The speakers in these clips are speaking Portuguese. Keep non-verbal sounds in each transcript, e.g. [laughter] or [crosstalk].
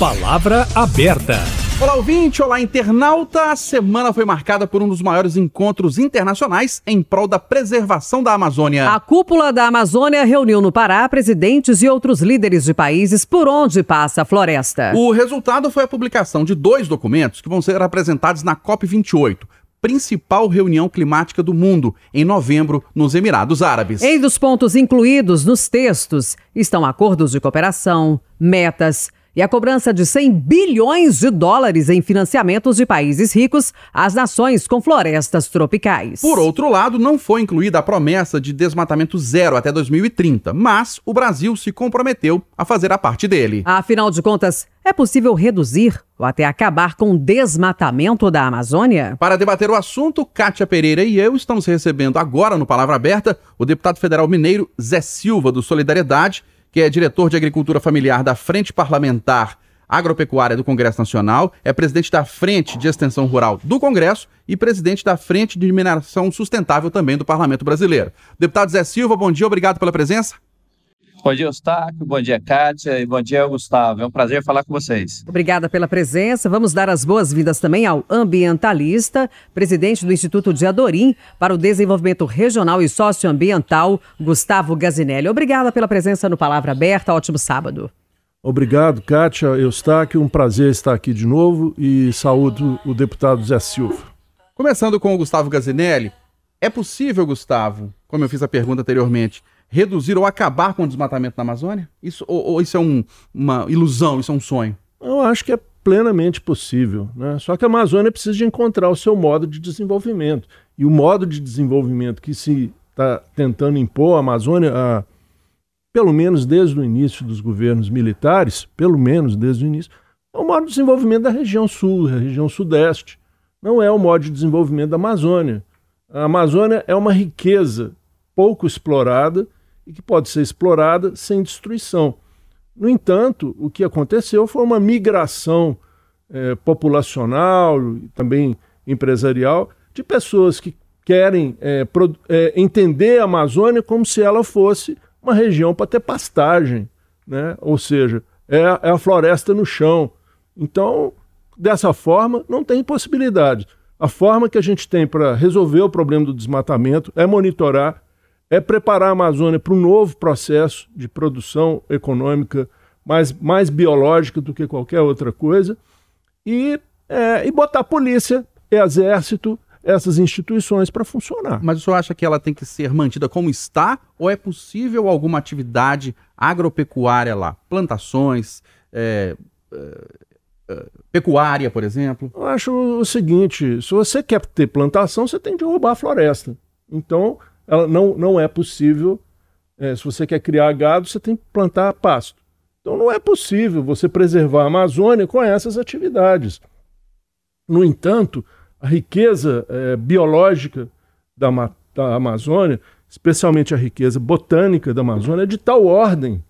Palavra aberta. Olá, ouvinte! Olá, internauta! A semana foi marcada por um dos maiores encontros internacionais em prol da preservação da Amazônia. A cúpula da Amazônia reuniu no Pará presidentes e outros líderes de países por onde passa a floresta. O resultado foi a publicação de dois documentos que vão ser apresentados na COP28 principal reunião climática do mundo, em novembro, nos Emirados Árabes. Em dos pontos incluídos nos textos estão acordos de cooperação, metas, e a cobrança de 100 bilhões de dólares em financiamentos de países ricos às nações com florestas tropicais. Por outro lado, não foi incluída a promessa de desmatamento zero até 2030, mas o Brasil se comprometeu a fazer a parte dele. Afinal de contas, é possível reduzir ou até acabar com o desmatamento da Amazônia? Para debater o assunto, Kátia Pereira e eu estamos recebendo agora no Palavra Aberta o deputado federal mineiro Zé Silva, do Solidariedade, que é diretor de Agricultura Familiar da Frente Parlamentar Agropecuária do Congresso Nacional, é presidente da Frente de Extensão Rural do Congresso e presidente da Frente de Mineração Sustentável também do Parlamento Brasileiro. Deputado Zé Silva, bom dia, obrigado pela presença. Bom dia, Eustáquio. Bom dia, Kátia. E bom dia, Gustavo. É um prazer falar com vocês. Obrigada pela presença. Vamos dar as boas-vindas também ao ambientalista, presidente do Instituto de Adorim para o Desenvolvimento Regional e Socioambiental, Gustavo Gazinelli. Obrigada pela presença no Palavra Aberta. Ótimo sábado. Obrigado, Kátia, Eustáquio. Um prazer estar aqui de novo e saúdo o deputado Zé Silva. Começando com o Gustavo Gazinelli, é possível, Gustavo, como eu fiz a pergunta anteriormente, reduzir ou acabar com o desmatamento na Amazônia? Isso, ou, ou isso é um, uma ilusão, isso é um sonho? Eu acho que é plenamente possível. Né? Só que a Amazônia precisa de encontrar o seu modo de desenvolvimento. E o modo de desenvolvimento que se está tentando impor à Amazônia, a, pelo menos desde o início dos governos militares, pelo menos desde o início, é o modo de desenvolvimento da região sul, da região sudeste. Não é o modo de desenvolvimento da Amazônia. A Amazônia é uma riqueza pouco explorada e que pode ser explorada sem destruição. No entanto, o que aconteceu foi uma migração é, populacional e também empresarial de pessoas que querem é, é, entender a Amazônia como se ela fosse uma região para ter pastagem, né? ou seja, é, é a floresta no chão. Então, dessa forma, não tem possibilidade. A forma que a gente tem para resolver o problema do desmatamento é monitorar é preparar a Amazônia para um novo processo de produção econômica mais, mais biológica do que qualquer outra coisa e, é, e botar polícia, exército, essas instituições para funcionar. Mas o senhor acha que ela tem que ser mantida como está ou é possível alguma atividade agropecuária lá? Plantações, é, é, é pecuária, por exemplo? Eu acho o seguinte: se você quer ter plantação, você tem que derrubar a floresta. Então, ela não, não é possível. É, se você quer criar gado, você tem que plantar pasto. Então não é possível você preservar a Amazônia com essas atividades. No entanto, a riqueza é, biológica da, da Amazônia, especialmente a riqueza botânica da Amazônia, é de tal ordem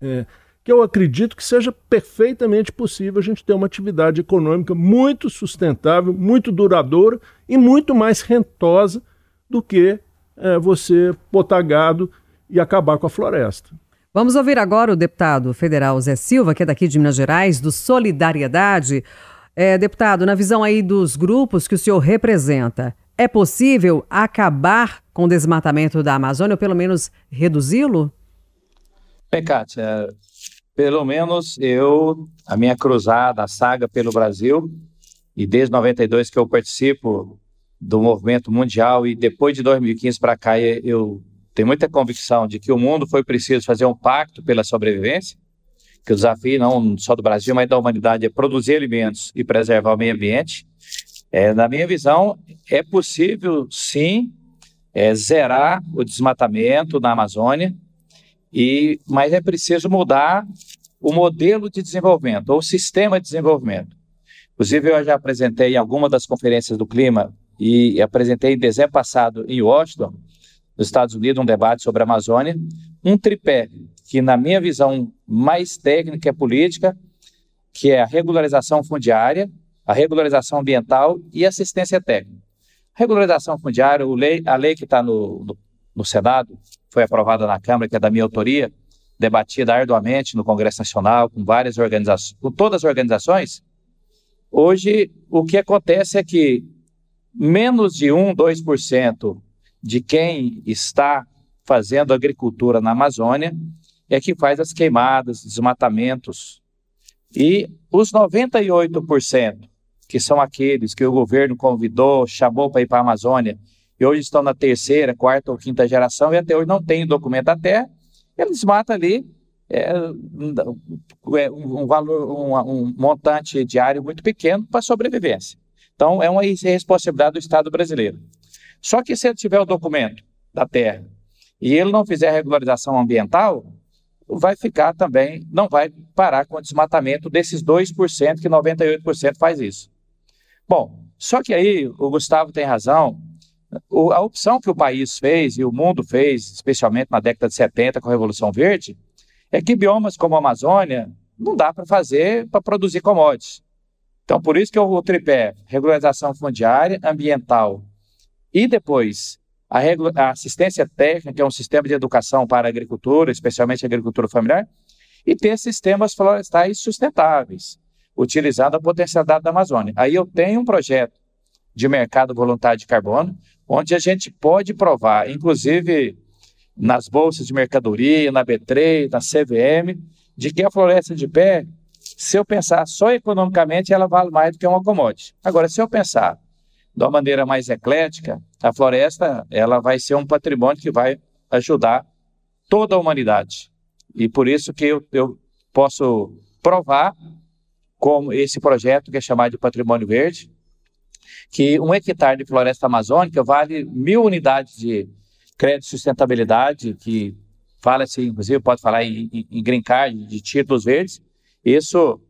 é, que eu acredito que seja perfeitamente possível a gente ter uma atividade econômica muito sustentável, muito duradoura e muito mais rentosa do que é, você botar gado e acabar com a floresta. Vamos ouvir agora o deputado federal Zé Silva, que é daqui de Minas Gerais, do Solidariedade. É, deputado, na visão aí dos grupos que o senhor representa, é possível acabar com o desmatamento da Amazônia ou pelo menos reduzi-lo? Bem, Kátia, pelo menos eu, a minha cruzada, a saga pelo Brasil, e desde 92 que eu participo do movimento mundial e depois de 2015 para cá eu tenho muita convicção de que o mundo foi preciso fazer um pacto pela sobrevivência, que o desafio não só do Brasil, mas da humanidade é produzir alimentos e preservar o meio ambiente. É, na minha visão, é possível sim é, zerar o desmatamento na Amazônia, e, mas é preciso mudar o modelo de desenvolvimento, ou o sistema de desenvolvimento. Inclusive, eu já apresentei em alguma das conferências do clima e apresentei em dezembro passado em Washington, nos Estados Unidos, um debate sobre a Amazônia, um tripé que, na minha visão mais técnica e política, que é a regularização fundiária, a regularização ambiental e assistência técnica. Regularização fundiária, lei, a lei que está no, no, no, Senado, foi aprovada na Câmara, que é da minha autoria, debatida arduamente no Congresso Nacional, com várias organizações, com todas as organizações, hoje o que acontece é que menos de 1, 2% de quem está fazendo agricultura na Amazônia é que faz as queimadas, desmatamentos. E os 98%, que são aqueles que o governo convidou, chamou para ir para a Amazônia, e hoje estão na terceira, quarta ou quinta geração, e até hoje não tem documento terra, eles matam ali é um, valor, um, um montante diário muito pequeno para sobrevivência. Então, é uma irresponsabilidade do Estado brasileiro. Só que se ele tiver o documento da terra e ele não fizer regularização ambiental, vai ficar também, não vai parar com o desmatamento desses 2%, que 98% faz isso. Bom, só que aí o Gustavo tem razão, o, a opção que o país fez e o mundo fez, especialmente na década de 70 com a Revolução Verde, é que biomas como a Amazônia não dá para fazer para produzir commodities. Então, por isso que o tripé, regularização fundiária, ambiental e depois a, a, assistência técnica, que é um sistema de educação para a agricultura, especialmente a agricultura familiar, e ter sistemas florestais sustentáveis, utilizando a potencialidade da Amazônia. Aí eu tenho um projeto de mercado voluntário de carbono, onde a gente pode provar, inclusive nas bolsas de mercadoria, na B3, na CVM, de que a floresta de pé, se eu pensar só economicamente, ela vale mais do que uma commodity. Agora, se eu pensar de uma maneira mais eclética, a floresta ela vai ser um patrimônio que vai ajudar toda a humanidade. E por isso que eu, eu posso provar, como esse projeto que é chamado de Patrimônio Verde, que um hectare de floresta amazônica vale mil unidades de crédito de sustentabilidade, que fala-se, inclusive, pode falar em, em, em green card, de títulos verdes. Isso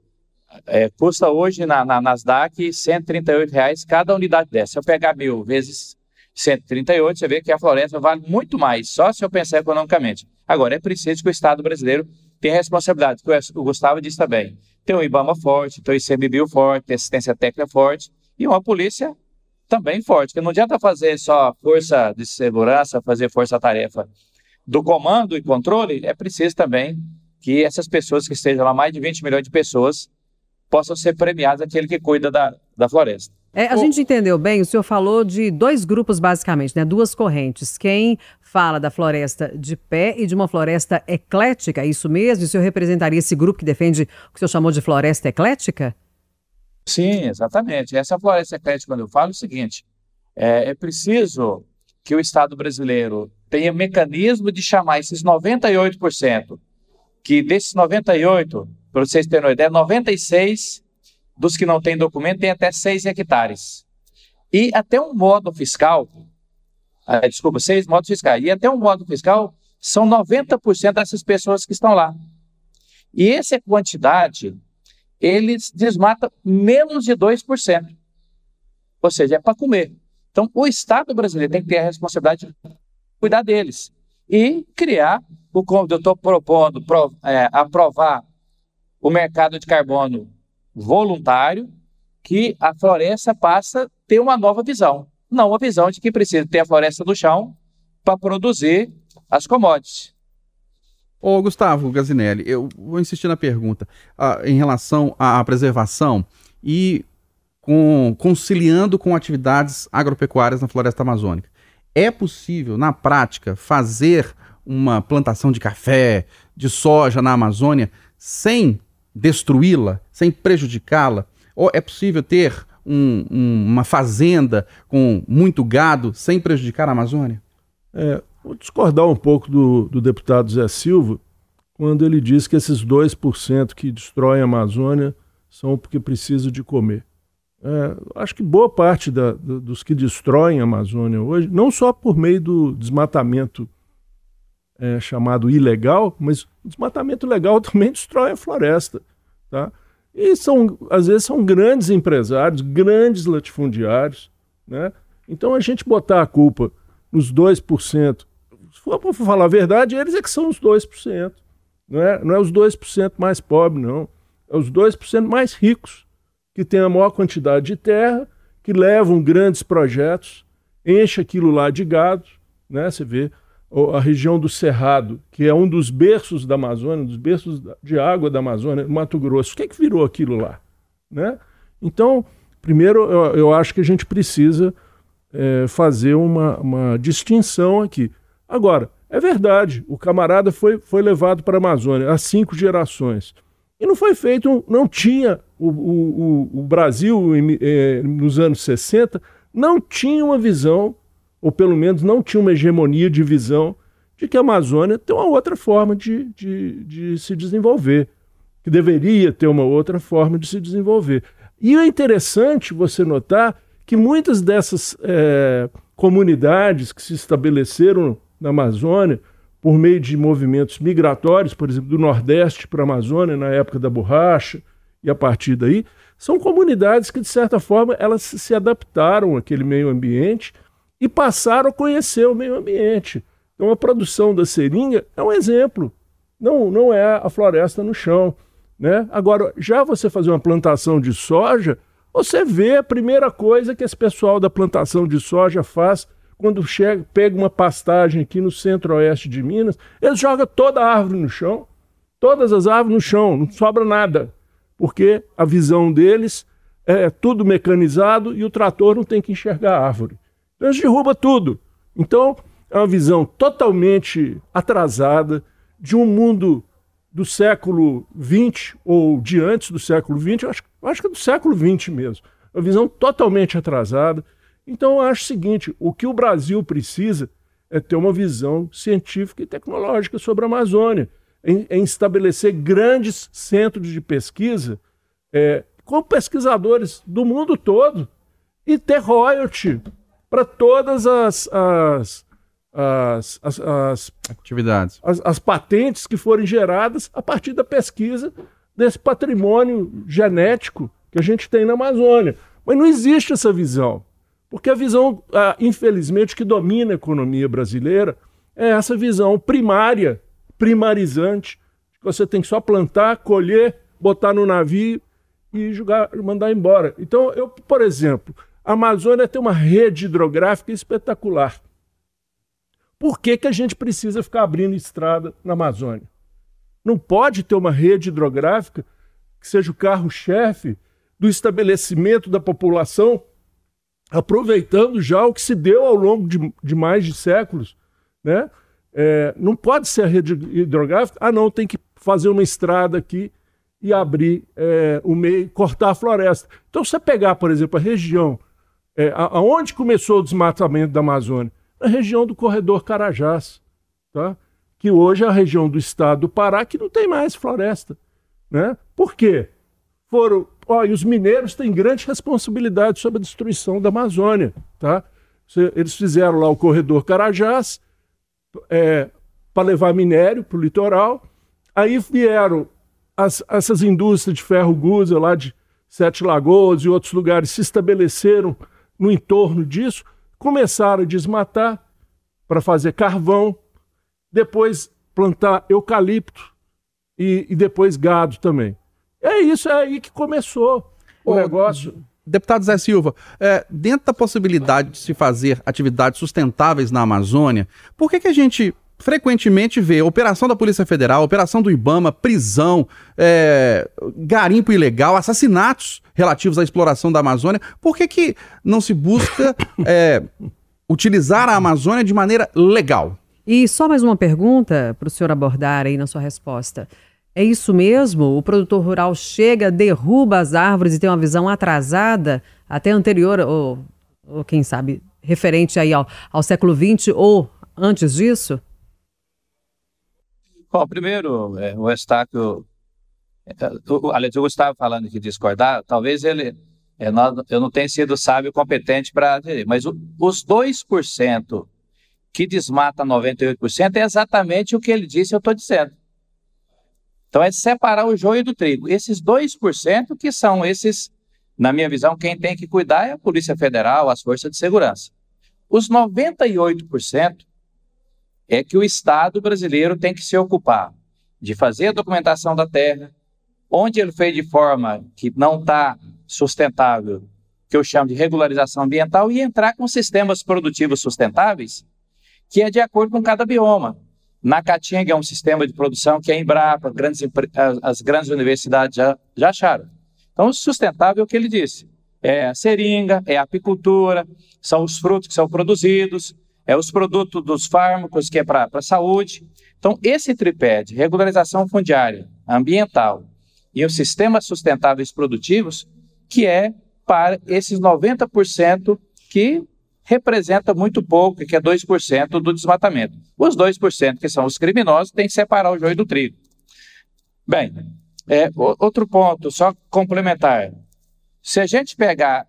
é, custa hoje na, na Nasdaq 138 reais cada unidade dessa. Se eu pegar mil vezes 138, você vê que a floresta vale muito mais, só se eu pensar economicamente. Agora, é preciso que o Estado brasileiro tenha responsabilidade, que o Gustavo disse também. Tem um IBAMA forte, tem um ICMBio forte, tem assistência técnica forte, e uma polícia também forte, que não adianta fazer só força de segurança, fazer força-tarefa do comando e controle, é preciso também que essas pessoas que estejam lá, mais de 20 milhões de pessoas, possam ser premiadas aquele que cuida da, da floresta. É, a o... gente entendeu bem, o senhor falou de dois grupos basicamente, né? duas correntes. Quem fala da floresta de pé e de uma floresta eclética, é isso mesmo? o senhor representaria esse grupo que defende o que o senhor chamou de floresta eclética? Sim, exatamente. Essa floresta eclética, quando eu falo, é o seguinte: é, é preciso que o Estado brasileiro tenha mecanismo de chamar esses 98%, que desses 98, para vocês terem uma ideia, 96 dos que não têm documento têm até 6 hectares. E até um modo fiscal, ah, desculpa, 6 modos fiscais, e até um modo fiscal são 90% dessas pessoas que estão lá. E essa quantidade eles desmatam menos de 2%. Ou seja, é para comer. Então, o Estado brasileiro tem que ter a responsabilidade de cuidar deles e criar, eu estou propondo, pro, é, aprovar o mercado de carbono voluntário, que a floresta passa a ter uma nova visão. Não a visão de que precisa ter a floresta no chão para produzir as commodities. Ô, Gustavo Gazinelli, eu vou insistir na pergunta ah, em relação à preservação e com, conciliando com atividades agropecuárias na floresta amazônica. É possível, na prática, fazer uma plantação de café, de soja na Amazônia sem destruí-la, sem prejudicá-la? Ou é possível ter um, um, uma fazenda com muito gado sem prejudicar a Amazônia? É, Vou discordar um pouco do, do deputado Zé Silva quando ele diz que esses 2% que destroem a Amazônia são porque precisam de comer. É, acho que boa parte da, dos que destroem a Amazônia hoje, não só por meio do desmatamento é, chamado ilegal, mas o desmatamento legal [laughs] também destrói a floresta. Tá? E são, às vezes são grandes empresários, grandes latifundiários. Né? Então a gente botar a culpa nos 2% se for para falar a verdade, eles é que são os 2%. Não é, não é os 2% mais pobres, não. É os 2% mais ricos, que têm a maior quantidade de terra, que levam grandes projetos, enche aquilo lá de gado. Né? Você vê a região do Cerrado, que é um dos berços da Amazônia, dos berços de água da Amazônia, Mato Grosso. O que é que virou aquilo lá? Né? Então, primeiro, eu, eu acho que a gente precisa é, fazer uma, uma distinção aqui. Agora, é verdade, o camarada foi, foi levado para a Amazônia há cinco gerações. E não foi feito, não tinha, o, o, o Brasil é, nos anos 60 não tinha uma visão ou pelo menos não tinha uma hegemonia de visão de que a Amazônia tem uma outra forma de, de, de se desenvolver, que deveria ter uma outra forma de se desenvolver. E é interessante você notar que muitas dessas é, comunidades que se estabeleceram na Amazônia por meio de movimentos migratórios, por exemplo, do Nordeste para a Amazônia na época da borracha e a partir daí, são comunidades que de certa forma elas se adaptaram àquele meio ambiente e passaram a conhecer o meio ambiente. Então a produção da seringa é um exemplo, não, não é a floresta no chão. Né? Agora, já você fazer uma plantação de soja, você vê a primeira coisa que esse pessoal da plantação de soja faz quando chega, pega uma pastagem aqui no centro-oeste de Minas, eles jogam toda a árvore no chão, todas as árvores no chão, não sobra nada, porque a visão deles é tudo mecanizado e o trator não tem que enxergar a árvore. Então eles derrubam tudo. Então é uma visão totalmente atrasada de um mundo do século XX ou de antes do século XX, acho, acho que é do século XX mesmo. Uma visão totalmente atrasada. Então eu acho o seguinte: o que o Brasil precisa é ter uma visão científica e tecnológica sobre a Amazônia, em, em estabelecer grandes centros de pesquisa é, com pesquisadores do mundo todo e ter royalty para todas as, as, as, as, as atividades, as, as, patentes que forem geradas a partir da pesquisa desse patrimônio genético que a gente tem na Amazônia. Mas não existe essa visão, porque a visão, ah, infelizmente, que domina a economia brasileira é essa visão primária, primarizante, que você tem que só plantar, colher, botar no navio e jogar, mandar embora. Então, eu, por exemplo, a Amazônia tem uma rede hidrográfica espetacular. Por que, que a gente precisa ficar abrindo estrada na Amazônia? Não pode ter uma rede hidrográfica que seja o carro-chefe do estabelecimento da população, aproveitando já o que se deu ao longo de, de mais de séculos. Né? É, não pode ser a rede hidrográfica, ah, não, tem que fazer uma estrada aqui e abrir é, o meio, cortar a floresta. Então, se você pegar, por exemplo, a região é, aonde começou o desmatamento da Amazônia? Na região do corredor Carajás, tá? que hoje é a região do estado do Pará que não tem mais floresta. Né? Por quê? Foram, ó, e os mineiros têm grande responsabilidade sobre a destruição da Amazônia. Tá? Eles fizeram lá o corredor Carajás é, para levar minério para o litoral. Aí vieram as, essas indústrias de ferro gusa lá de Sete Lagoas e outros lugares se estabeleceram no entorno disso, começaram a desmatar para fazer carvão, depois plantar eucalipto e, e, depois gado também. É isso, é aí que começou o Ô, negócio. Deputado Zé Silva, é, dentro da possibilidade de se fazer atividades sustentáveis na Amazônia, por que, que a gente frequentemente vê operação da Polícia Federal, operação do Ibama, prisão, é, garimpo ilegal, assassinatos relativos à exploração da Amazônia. Por que, que não se busca [laughs] é, utilizar a Amazônia de maneira legal? E só mais uma pergunta para o senhor abordar aí na sua resposta. É isso mesmo? O produtor rural chega, derruba as árvores e tem uma visão atrasada, até anterior, ou, ou quem sabe, referente aí ao, ao século XX ou antes disso? Bom, primeiro, é, o Estácio, é, o, aliás, o Gustavo falando que discordar, talvez ele, é, nós, eu não tenha sido sábio competente para mas o, os 2% que desmata 98% é exatamente o que ele disse, eu estou dizendo. Então é separar o joio do trigo. Esses 2% que são esses, na minha visão, quem tem que cuidar é a Polícia Federal, as forças de segurança. Os 98% é que o Estado brasileiro tem que se ocupar de fazer a documentação da terra, onde ele fez de forma que não está sustentável, que eu chamo de regularização ambiental, e entrar com sistemas produtivos sustentáveis que é de acordo com cada bioma. Na Caatinga é um sistema de produção que a Embrapa, grandes, as, grandes universidades já, já acharam. Então, sustentável é o que ele disse. É a seringa, é a apicultura, são os frutos que são produzidos, é os produtos dos fármacos que é para a saúde. Então, esse tripé de regularização fundiária, ambiental e os sistemas sustentáveis produtivos, que é para esses 90% que representa muito pouco, que é 2% do desmatamento. Os 2% que são os criminosos têm que separar o joio do trigo. Bem, é, outro ponto, só complementar. Se a gente pegar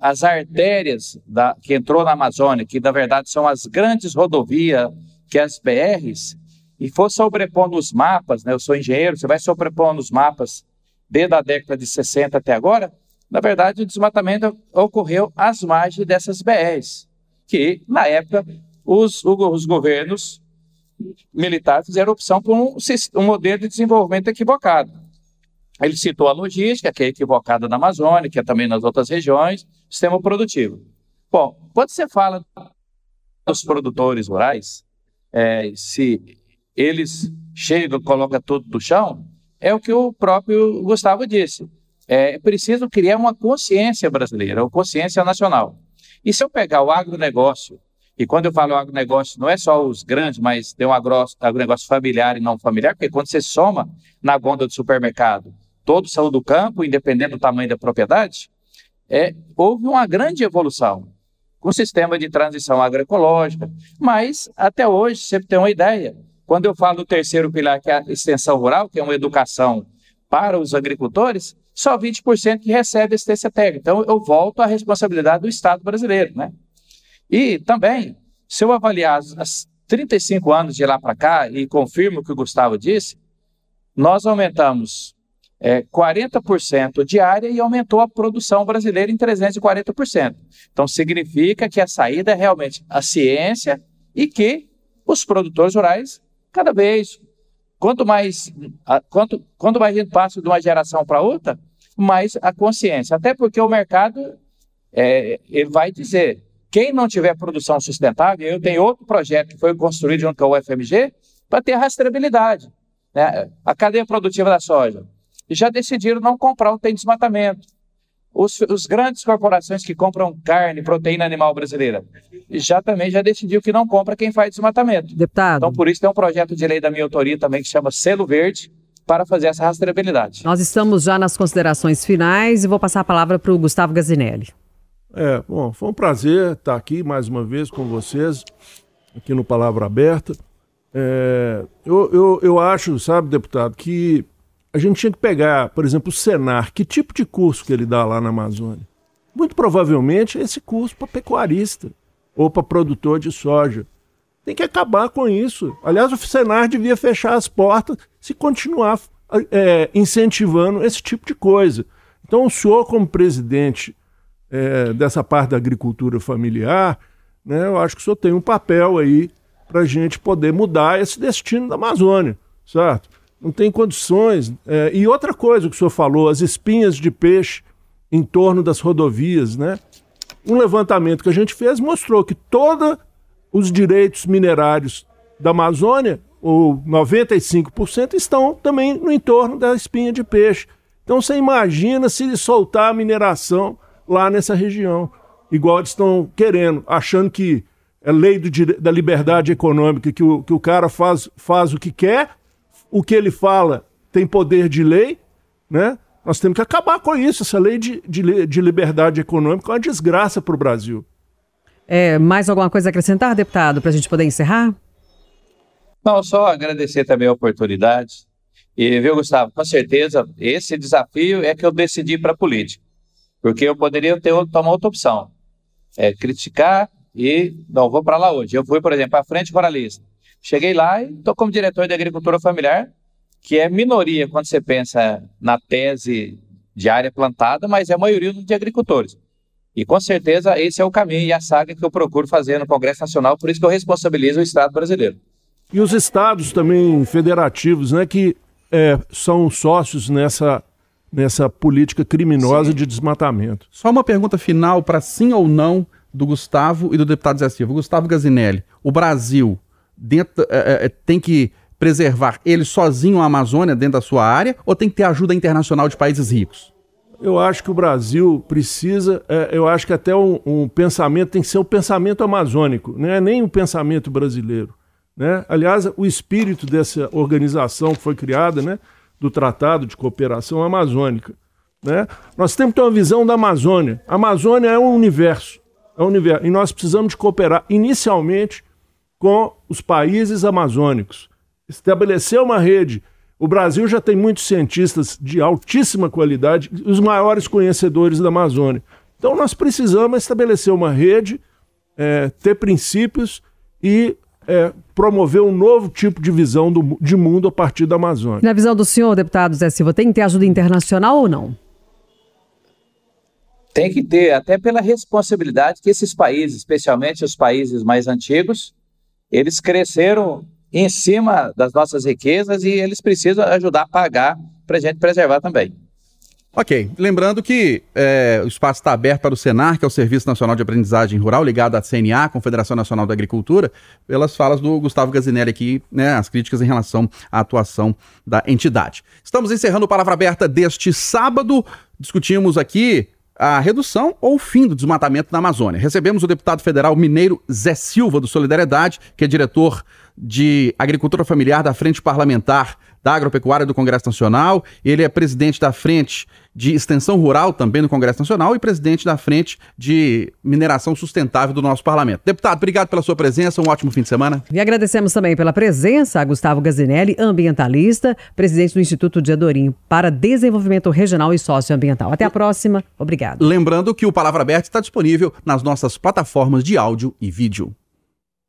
as artérias da, que entrou na Amazônia, que na verdade são as grandes rodovias, que é as BRs, e for sobrepondo os mapas, né, eu sou engenheiro, você vai sobrepondo os mapas desde a década de 60 até agora, na verdade, o desmatamento ocorreu às margens dessas BRs, que, na época, os, os governos militares fizeram opção por um, um modelo de desenvolvimento equivocado. Ele citou a logística, que é equivocada na Amazônia, que é também nas outras regiões, sistema produtivo. Bom, quando você fala dos produtores rurais, é, se eles chegam colocam tudo do chão, é o que o próprio Gustavo disse é preciso criar uma consciência brasileira, uma consciência nacional. E se eu pegar o agronegócio, e quando eu falo agronegócio, não é só os grandes, mas tem um agronegócio familiar e não familiar, porque quando você soma na gonda do supermercado, todos são do campo, independente do tamanho da propriedade, é, houve uma grande evolução com o sistema de transição agroecológica, mas até hoje, você tem uma ideia, quando eu falo do terceiro pilar, que é a extensão rural, que é uma educação para os agricultores, só 20% que recebe assistência técnica. Então, eu volto à responsabilidade do Estado brasileiro. Né? E também, se eu avaliar as 35 anos de lá para cá, e confirmo o que o Gustavo disse, nós aumentamos é, 40% de área e aumentou a produção brasileira em 340%. Então, significa que a saída é realmente a ciência e que os produtores rurais, cada vez Quanto mais, quanto, quanto mais a gente passa de uma geração para outra, mais a consciência. Até porque o mercado é, ele vai dizer, quem não tiver produção sustentável, eu tenho outro projeto que foi construído junto com a UFMG para ter rastreabilidade. Né? A cadeia produtiva da soja. Já decidiram não comprar o tem desmatamento os, os, grandes corporações que compram carne, proteína animal brasileira, já também já decidiu que não compra quem faz desmatamento. Deputado. Então, por isso tem um projeto de lei da minha autoria também que chama Selo Verde, para fazer essa rastreabilidade. Nós estamos já nas considerações finais e vou passar a palavra para o Gustavo Gazinelli. É, bom, foi um prazer estar aqui mais uma vez com vocês, aqui no Palavra Aberta. É, eu, eu, eu acho, sabe, deputado, que a gente tinha que pegar, por exemplo, o Senar, que tipo de curso que ele dá lá na Amazônia? Muito provavelmente esse curso para pecuarista ou para produtor de soja. Tem que acabar com isso. Aliás, o Senar devia fechar as portas se continuar é, incentivando esse tipo de coisa. Então, o senhor, como presidente é, dessa parte da agricultura familiar, né, eu acho que o senhor tem um papel aí para a gente poder mudar esse destino da Amazônia, certo? Não tem condições. É, e outra coisa que o senhor falou, as espinhas de peixe em torno das rodovias, né? Um levantamento que a gente fez mostrou que todos os direitos minerários da Amazônia, ou 95%, estão também no entorno da espinha de peixe. Então você imagina se soltar a mineração lá nessa região, igual eles estão querendo, achando que é lei do, da liberdade econômica, que o, que o cara faz, faz o que quer o que ele fala tem poder de lei, né? Nós temos que acabar com isso. Essa lei de, de, de liberdade econômica é uma desgraça para o Brasil. É, mais alguma coisa a acrescentar, deputado, para a gente poder encerrar? Não, só agradecer também a oportunidade. E, viu, Gustavo, com certeza, esse desafio é que eu decidi para a política. Porque eu poderia ter tomar outra opção. É criticar e não vou para lá hoje. Eu fui, por exemplo, à frente ruralista. Cheguei lá e estou como diretor de agricultura familiar, que é minoria quando você pensa na tese de área plantada, mas é a maioria de agricultores. E com certeza esse é o caminho e a saga que eu procuro fazer no Congresso Nacional, por isso que eu responsabilizo o Estado brasileiro. E os estados também federativos, né, que é, são sócios nessa, nessa política criminosa sim. de desmatamento. Só uma pergunta final para sim ou não do Gustavo e do deputado Zé Silva. Gustavo Gazinelli, o Brasil dentro, é, é, tem que preservar ele sozinho a Amazônia dentro da sua área ou tem que ter ajuda internacional de países ricos? Eu acho que o Brasil precisa, é, eu acho que até um, um, pensamento tem que ser o um pensamento amazônico, não é nem o um pensamento brasileiro. Né? Aliás, o espírito dessa organização que foi criada, né, do Tratado de Cooperação Amazônica, né? Nós temos que ter uma visão da Amazônia. A Amazônia é um universo, é um universo, e nós precisamos de cooperar inicialmente com os países amazônicos. Estabelecer uma rede. O Brasil já tem muitos cientistas de altíssima qualidade, os maiores conhecedores da Amazônia. Então nós precisamos estabelecer uma rede, é, ter princípios e é, promover um novo tipo de visão do, de mundo a partir da Amazônia. Na visão do senhor, deputado Zé Silva, tem que ter ajuda internacional ou não? tem que ter, até pela responsabilidade que esses países, especialmente os países mais antigos, eles cresceram em cima das nossas riquezas e eles precisam ajudar a pagar para a gente preservar também. Ok, lembrando que é, o espaço está aberto para o Senar, que é o Serviço Nacional de Aprendizagem Rural, ligado à CNA, Confederação Nacional da Agricultura, pelas falas do Gustavo Gazinelli aqui, né, as críticas em relação à atuação da entidade. Estamos encerrando o Palavra Aberta deste sábado. Discutimos aqui a redução ou o fim do desmatamento na Amazônia. Recebemos o deputado federal mineiro Zé Silva, do Solidariedade, que é diretor de Agricultura Familiar da Frente Parlamentar da Agropecuária do Congresso Nacional. Ele é presidente da Frente de Extensão Rural, também no Congresso Nacional, e presidente da Frente de Mineração Sustentável do nosso parlamento. Deputado, obrigado pela sua presença, um ótimo fim de semana. E agradecemos também pela presença a Gustavo Gazinelli, ambientalista, presidente do Instituto de Adorim para Desenvolvimento Regional e Socioambiental. Até a próxima, obrigado. Lembrando que o Palavra Aberta está disponível nas nossas plataformas de áudio e vídeo.